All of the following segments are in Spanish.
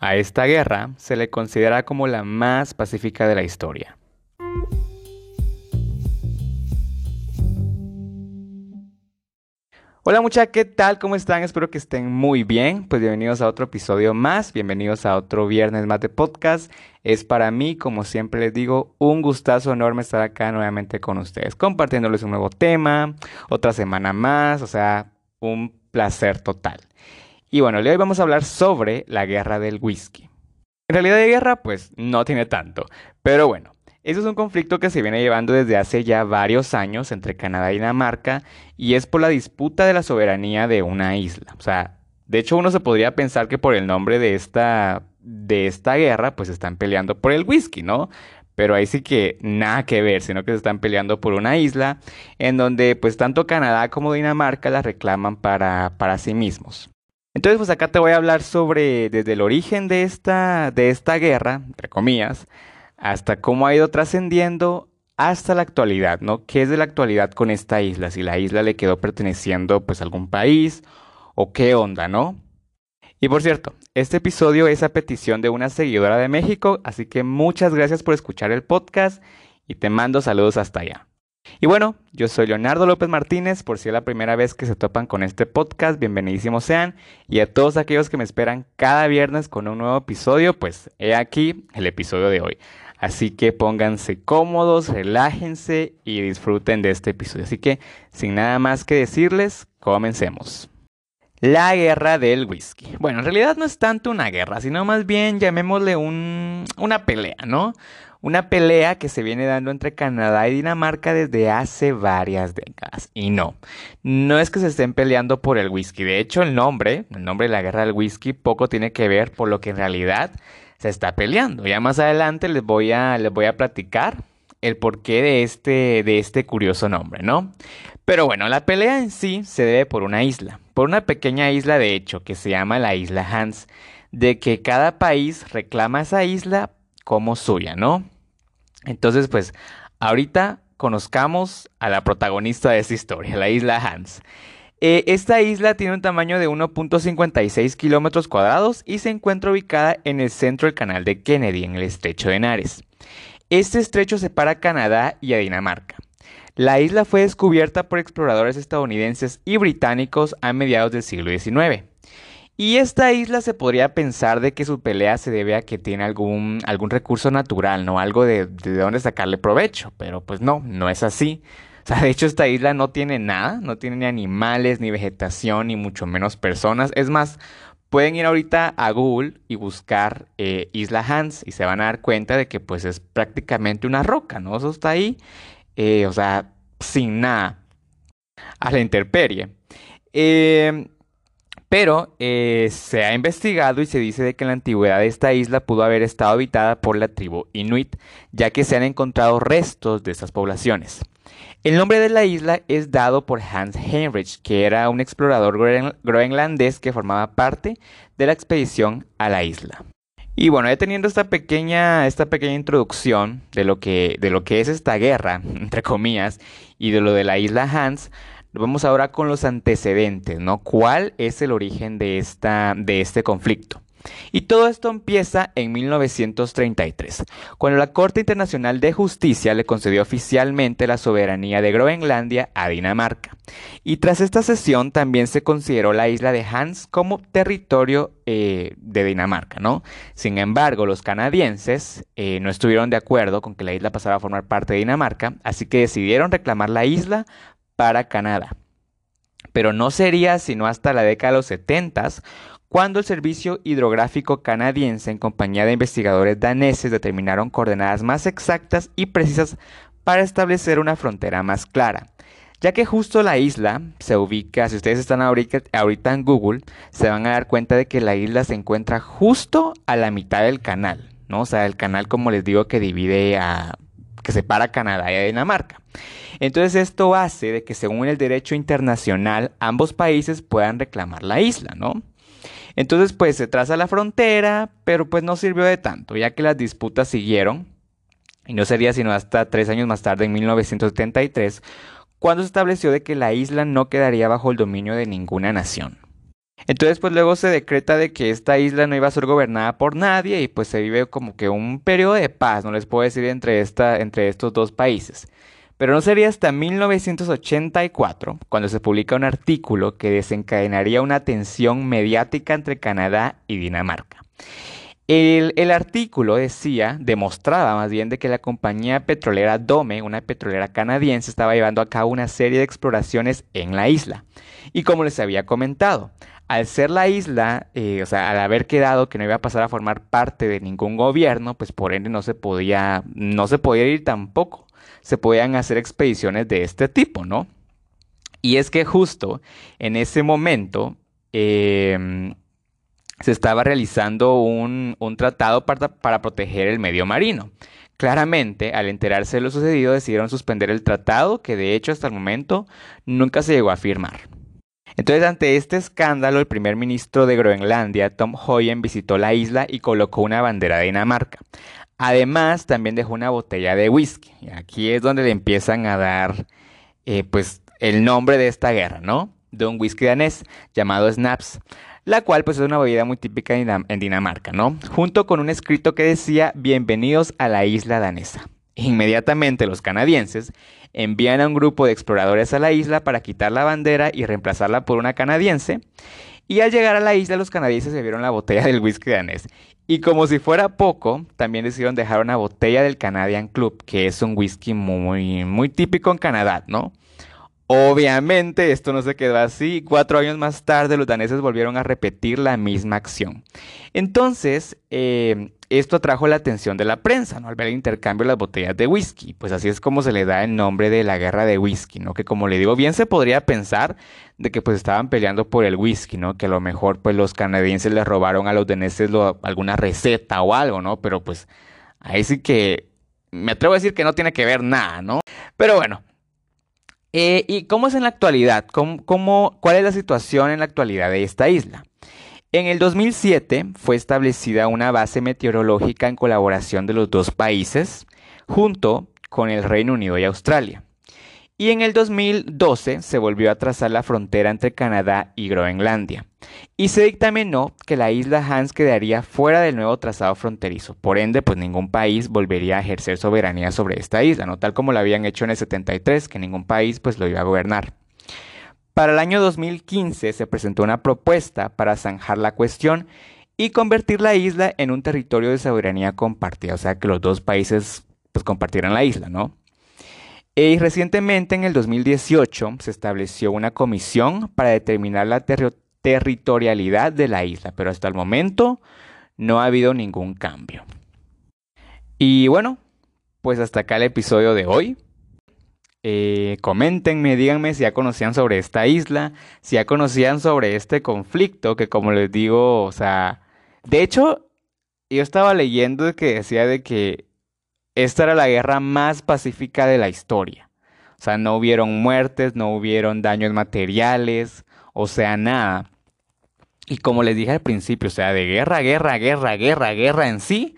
A esta guerra se le considera como la más pacífica de la historia. Hola muchachos, ¿qué tal? ¿Cómo están? Espero que estén muy bien. Pues bienvenidos a otro episodio más, bienvenidos a otro viernes más de podcast. Es para mí, como siempre les digo, un gustazo enorme estar acá nuevamente con ustedes, compartiéndoles un nuevo tema, otra semana más, o sea, un placer total. Y bueno, hoy vamos a hablar sobre la guerra del whisky. En realidad de guerra, pues no tiene tanto, pero bueno. Eso es un conflicto que se viene llevando desde hace ya varios años entre Canadá y Dinamarca y es por la disputa de la soberanía de una isla. O sea, de hecho uno se podría pensar que por el nombre de esta, de esta guerra pues están peleando por el whisky, ¿no? Pero ahí sí que nada que ver, sino que se están peleando por una isla en donde pues tanto Canadá como Dinamarca la reclaman para, para sí mismos. Entonces pues acá te voy a hablar sobre desde el origen de esta, de esta guerra, entre comillas, hasta cómo ha ido trascendiendo hasta la actualidad, ¿no? ¿Qué es de la actualidad con esta isla? Si la isla le quedó perteneciendo pues a algún país o qué onda, ¿no? Y por cierto, este episodio es a petición de una seguidora de México, así que muchas gracias por escuchar el podcast y te mando saludos hasta allá. Y bueno, yo soy Leonardo López Martínez, por si es la primera vez que se topan con este podcast, bienvenidísimos sean. Y a todos aquellos que me esperan cada viernes con un nuevo episodio, pues he aquí el episodio de hoy. Así que pónganse cómodos, relájense y disfruten de este episodio. Así que, sin nada más que decirles, comencemos. La guerra del whisky. Bueno, en realidad no es tanto una guerra, sino más bien llamémosle un, una pelea, ¿no? Una pelea que se viene dando entre Canadá y Dinamarca desde hace varias décadas. Y no, no es que se estén peleando por el whisky. De hecho, el nombre, el nombre de la guerra del whisky, poco tiene que ver por lo que en realidad se está peleando. Ya más adelante les voy a, les voy a platicar el porqué de este, de este curioso nombre, ¿no? Pero bueno, la pelea en sí se debe por una isla, por una pequeña isla de hecho que se llama la isla Hans, de que cada país reclama esa isla como suya, ¿no? Entonces, pues, ahorita conozcamos a la protagonista de esta historia, la isla Hans. Eh, esta isla tiene un tamaño de 1.56 kilómetros cuadrados y se encuentra ubicada en el centro del canal de Kennedy, en el estrecho de Nares. Este estrecho separa a Canadá y a Dinamarca. La isla fue descubierta por exploradores estadounidenses y británicos a mediados del siglo XIX. Y esta isla se podría pensar de que su pelea se debe a que tiene algún, algún recurso natural, ¿no? Algo de, de donde sacarle provecho, pero pues no, no es así sea, de hecho esta isla no tiene nada, no tiene ni animales, ni vegetación, ni mucho menos personas. Es más, pueden ir ahorita a Google y buscar eh, Isla Hans y se van a dar cuenta de que pues es prácticamente una roca, ¿no? Eso está ahí, eh, o sea, sin nada, a la intemperie. Em, pero eh, se ha investigado y se dice de que en la antigüedad esta isla pudo haber estado habitada por la tribu Inuit, ya que se han encontrado restos de estas poblaciones. El nombre de la isla es dado por Hans Heinrich, que era un explorador groenlandés que formaba parte de la expedición a la isla. Y bueno, ya teniendo esta pequeña, esta pequeña introducción de lo, que, de lo que es esta guerra, entre comillas, y de lo de la isla Hans, vamos ahora con los antecedentes, ¿no? ¿Cuál es el origen de, esta, de este conflicto? Y todo esto empieza en 1933, cuando la Corte Internacional de Justicia le concedió oficialmente la soberanía de Groenlandia a Dinamarca. Y tras esta sesión también se consideró la isla de Hans como territorio eh, de Dinamarca, ¿no? Sin embargo, los canadienses eh, no estuvieron de acuerdo con que la isla pasara a formar parte de Dinamarca, así que decidieron reclamar la isla para Canadá. Pero no sería sino hasta la década de los 70 cuando el Servicio Hidrográfico Canadiense, en compañía de investigadores daneses, determinaron coordenadas más exactas y precisas para establecer una frontera más clara. Ya que justo la isla se ubica, si ustedes están ahorita, en Google, se van a dar cuenta de que la isla se encuentra justo a la mitad del canal, ¿no? O sea, el canal, como les digo, que divide a, que separa Canadá y Dinamarca. Entonces esto hace de que según el derecho internacional ambos países puedan reclamar la isla, ¿no? Entonces, pues se traza la frontera, pero pues no sirvió de tanto, ya que las disputas siguieron, y no sería sino hasta tres años más tarde, en 1973, cuando se estableció de que la isla no quedaría bajo el dominio de ninguna nación. Entonces, pues luego se decreta de que esta isla no iba a ser gobernada por nadie y pues se vive como que un periodo de paz, no les puedo decir, entre, esta, entre estos dos países. Pero no sería hasta 1984 cuando se publica un artículo que desencadenaría una tensión mediática entre Canadá y Dinamarca. El, el, artículo decía, demostraba más bien de que la compañía petrolera Dome, una petrolera canadiense, estaba llevando a cabo una serie de exploraciones en la isla. Y como les había comentado, al ser la isla, eh, o sea, al haber quedado que no iba a pasar a formar parte de ningún gobierno, pues por ende no se podía, no se podía ir tampoco. Se podían hacer expediciones de este tipo, ¿no? Y es que justo en ese momento em, se estaba realizando un, un tratado para, para proteger el medio marino. Claramente, al enterarse de lo sucedido, decidieron suspender el tratado, que de hecho hasta el momento nunca se llegó a firmar. Entonces, ante este escándalo, el primer ministro de Groenlandia, Tom Hoyen, visitó la isla y colocó una bandera de Dinamarca. Además, también dejó una botella de whisky. Aquí es donde le empiezan a dar, eh, pues, el nombre de esta guerra, ¿no? De un whisky danés llamado Snaps, la cual, pues, es una bebida muy típica en Dinamarca, ¿no? Junto con un escrito que decía, bienvenidos a la isla danesa. Inmediatamente los canadienses envían a un grupo de exploradores a la isla para quitar la bandera y reemplazarla por una canadiense. Y al llegar a la isla los canadienses se vieron la botella del whisky danés. Y como si fuera poco, también decidieron dejar una botella del Canadian Club, que es un whisky muy, muy típico en Canadá, ¿no? Obviamente esto no se quedó así. Cuatro años más tarde los daneses volvieron a repetir la misma acción. Entonces, eh, esto atrajo la atención de la prensa, ¿no? Al ver el intercambio de las botellas de whisky. Pues así es como se le da el nombre de la guerra de whisky, ¿no? Que como le digo, bien se podría pensar de que pues estaban peleando por el whisky, ¿no? Que a lo mejor pues los canadienses les robaron a los daneses alguna receta o algo, ¿no? Pero pues ahí sí que me atrevo a decir que no tiene que ver nada, ¿no? Pero bueno, eh, ¿Y cómo es en la actualidad? ¿Cómo, cuál es la situación en la actualidad de esta isla? En el 2007 fue establecida una base meteorológica en colaboración de los dos países, junto con el Reino Unido y Australia. Y en el 2012 se volvió a trazar la frontera entre Canadá y Groenlandia. Y se dictaminó que la isla Hans quedaría fuera del nuevo trazado fronterizo. Por ende, pues ningún país volvería a ejercer soberanía sobre esta isla, no tal como lo habían hecho en el 73, que ningún país pues lo iba a gobernar. Para el año 2015 se presentó una propuesta para zanjar la cuestión y convertir la isla en un territorio de soberanía compartida, o sea que los dos países pues compartieran la isla, ¿no? Y recientemente, en el 2018, se estableció una comisión para determinar la territorialidad de la isla, pero hasta el momento no ha habido ningún cambio. Y bueno, pues hasta acá el episodio de hoy. Eh, coméntenme, díganme si ya conocían sobre esta isla, si ya conocían sobre este conflicto, que como les digo, o sea, de hecho, yo estaba leyendo que decía de que esta era la guerra más pacífica de la historia. O sea, no hubieron muertes, no hubieron daños materiales, o sea, nada. Y como les dije al principio, o sea, de guerra, guerra, guerra, guerra, guerra en sí,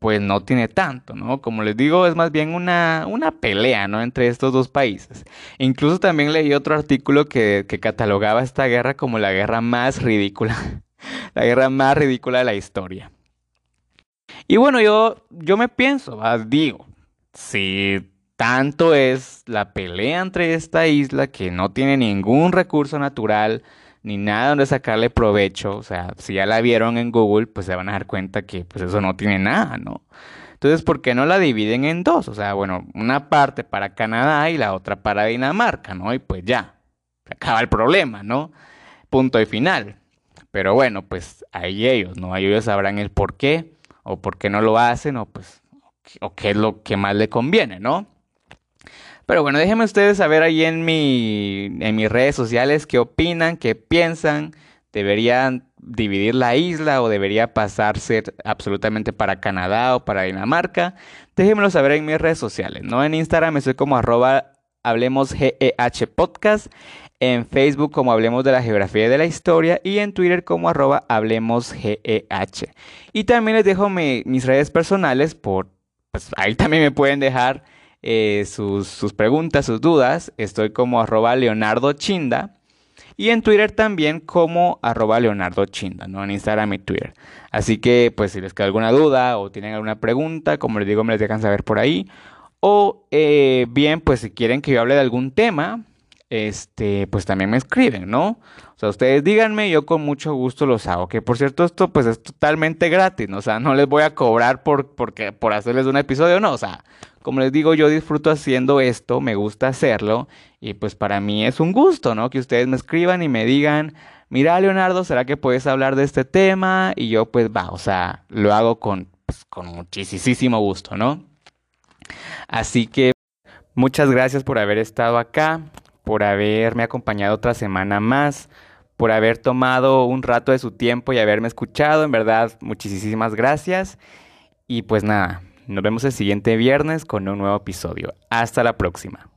pues no tiene tanto, ¿no? Como les digo, es más bien una, una pelea, ¿no? Entre estos dos países. Incluso también leí otro artículo que, catalogaba esta guerra como la guerra más ridícula, la guerra más ridícula de la historia. Y bueno, yo, yo me pienso, digo, si tanto es la pelea entre esta isla que no tiene ningún recurso natural ni nada donde sacarle provecho, o sea, si ya la vieron en Google, pues se van a dar cuenta que pues eso no tiene nada, ¿no? Entonces, ¿por qué no la dividen en dos? O sea, bueno, una parte para Canadá y la otra para Dinamarca, ¿no? Y pues ya, acaba el problema, ¿no? Punto y final. Pero bueno, pues ahí ellos, ¿no? Ahí ellos sabrán el por qué o por qué no lo hacen o pues o qué es lo que más le conviene, ¿no? Pero bueno, déjenme ustedes saber ahí en mi en mis redes sociales qué opinan, qué piensan, deberían dividir la isla o debería pasarse absolutamente para Canadá o para Dinamarca. Déjenmelo saber en mis redes sociales, ¿no? En Instagram estoy como arroba hablemos podcast en Facebook como Hablemos de la Geografía y de la Historia y en Twitter como arroba Hablemos GEH. Y también les dejo mis redes personales por, pues ahí también me pueden dejar eh, sus, sus, preguntas, sus dudas. Estoy como arroba Leonardo Chinda. Y en Twitter también como arroba Leonardo Chinda, ¿no? En Instagram y Twitter. Así que, pues, si les queda alguna duda o tienen alguna pregunta, como les digo, me les dejan saber por ahí. O eh, bien, pues si quieren que yo hable de algún tema, este, pues también me escriben, ¿no? O sea, ustedes díganme, yo con mucho gusto los hago. Que por cierto, esto pues es totalmente gratis, ¿no? O sea, no les voy a cobrar por, porque, por hacerles un episodio, no. O sea, como les digo, yo disfruto haciendo esto, me gusta hacerlo. Y pues para mí es un gusto, ¿no? Que ustedes me escriban y me digan, mira, Leonardo, ¿será que puedes hablar de este tema? Y yo pues va, o sea, lo hago con, pues, con muchísimo gusto, ¿no? Así que muchas gracias por haber estado acá por haberme acompañado otra semana más, por haber tomado un rato de su tiempo y haberme escuchado. En verdad, muchísimas gracias. Y pues nada, nos vemos el siguiente viernes con un nuevo episodio. Hasta la próxima.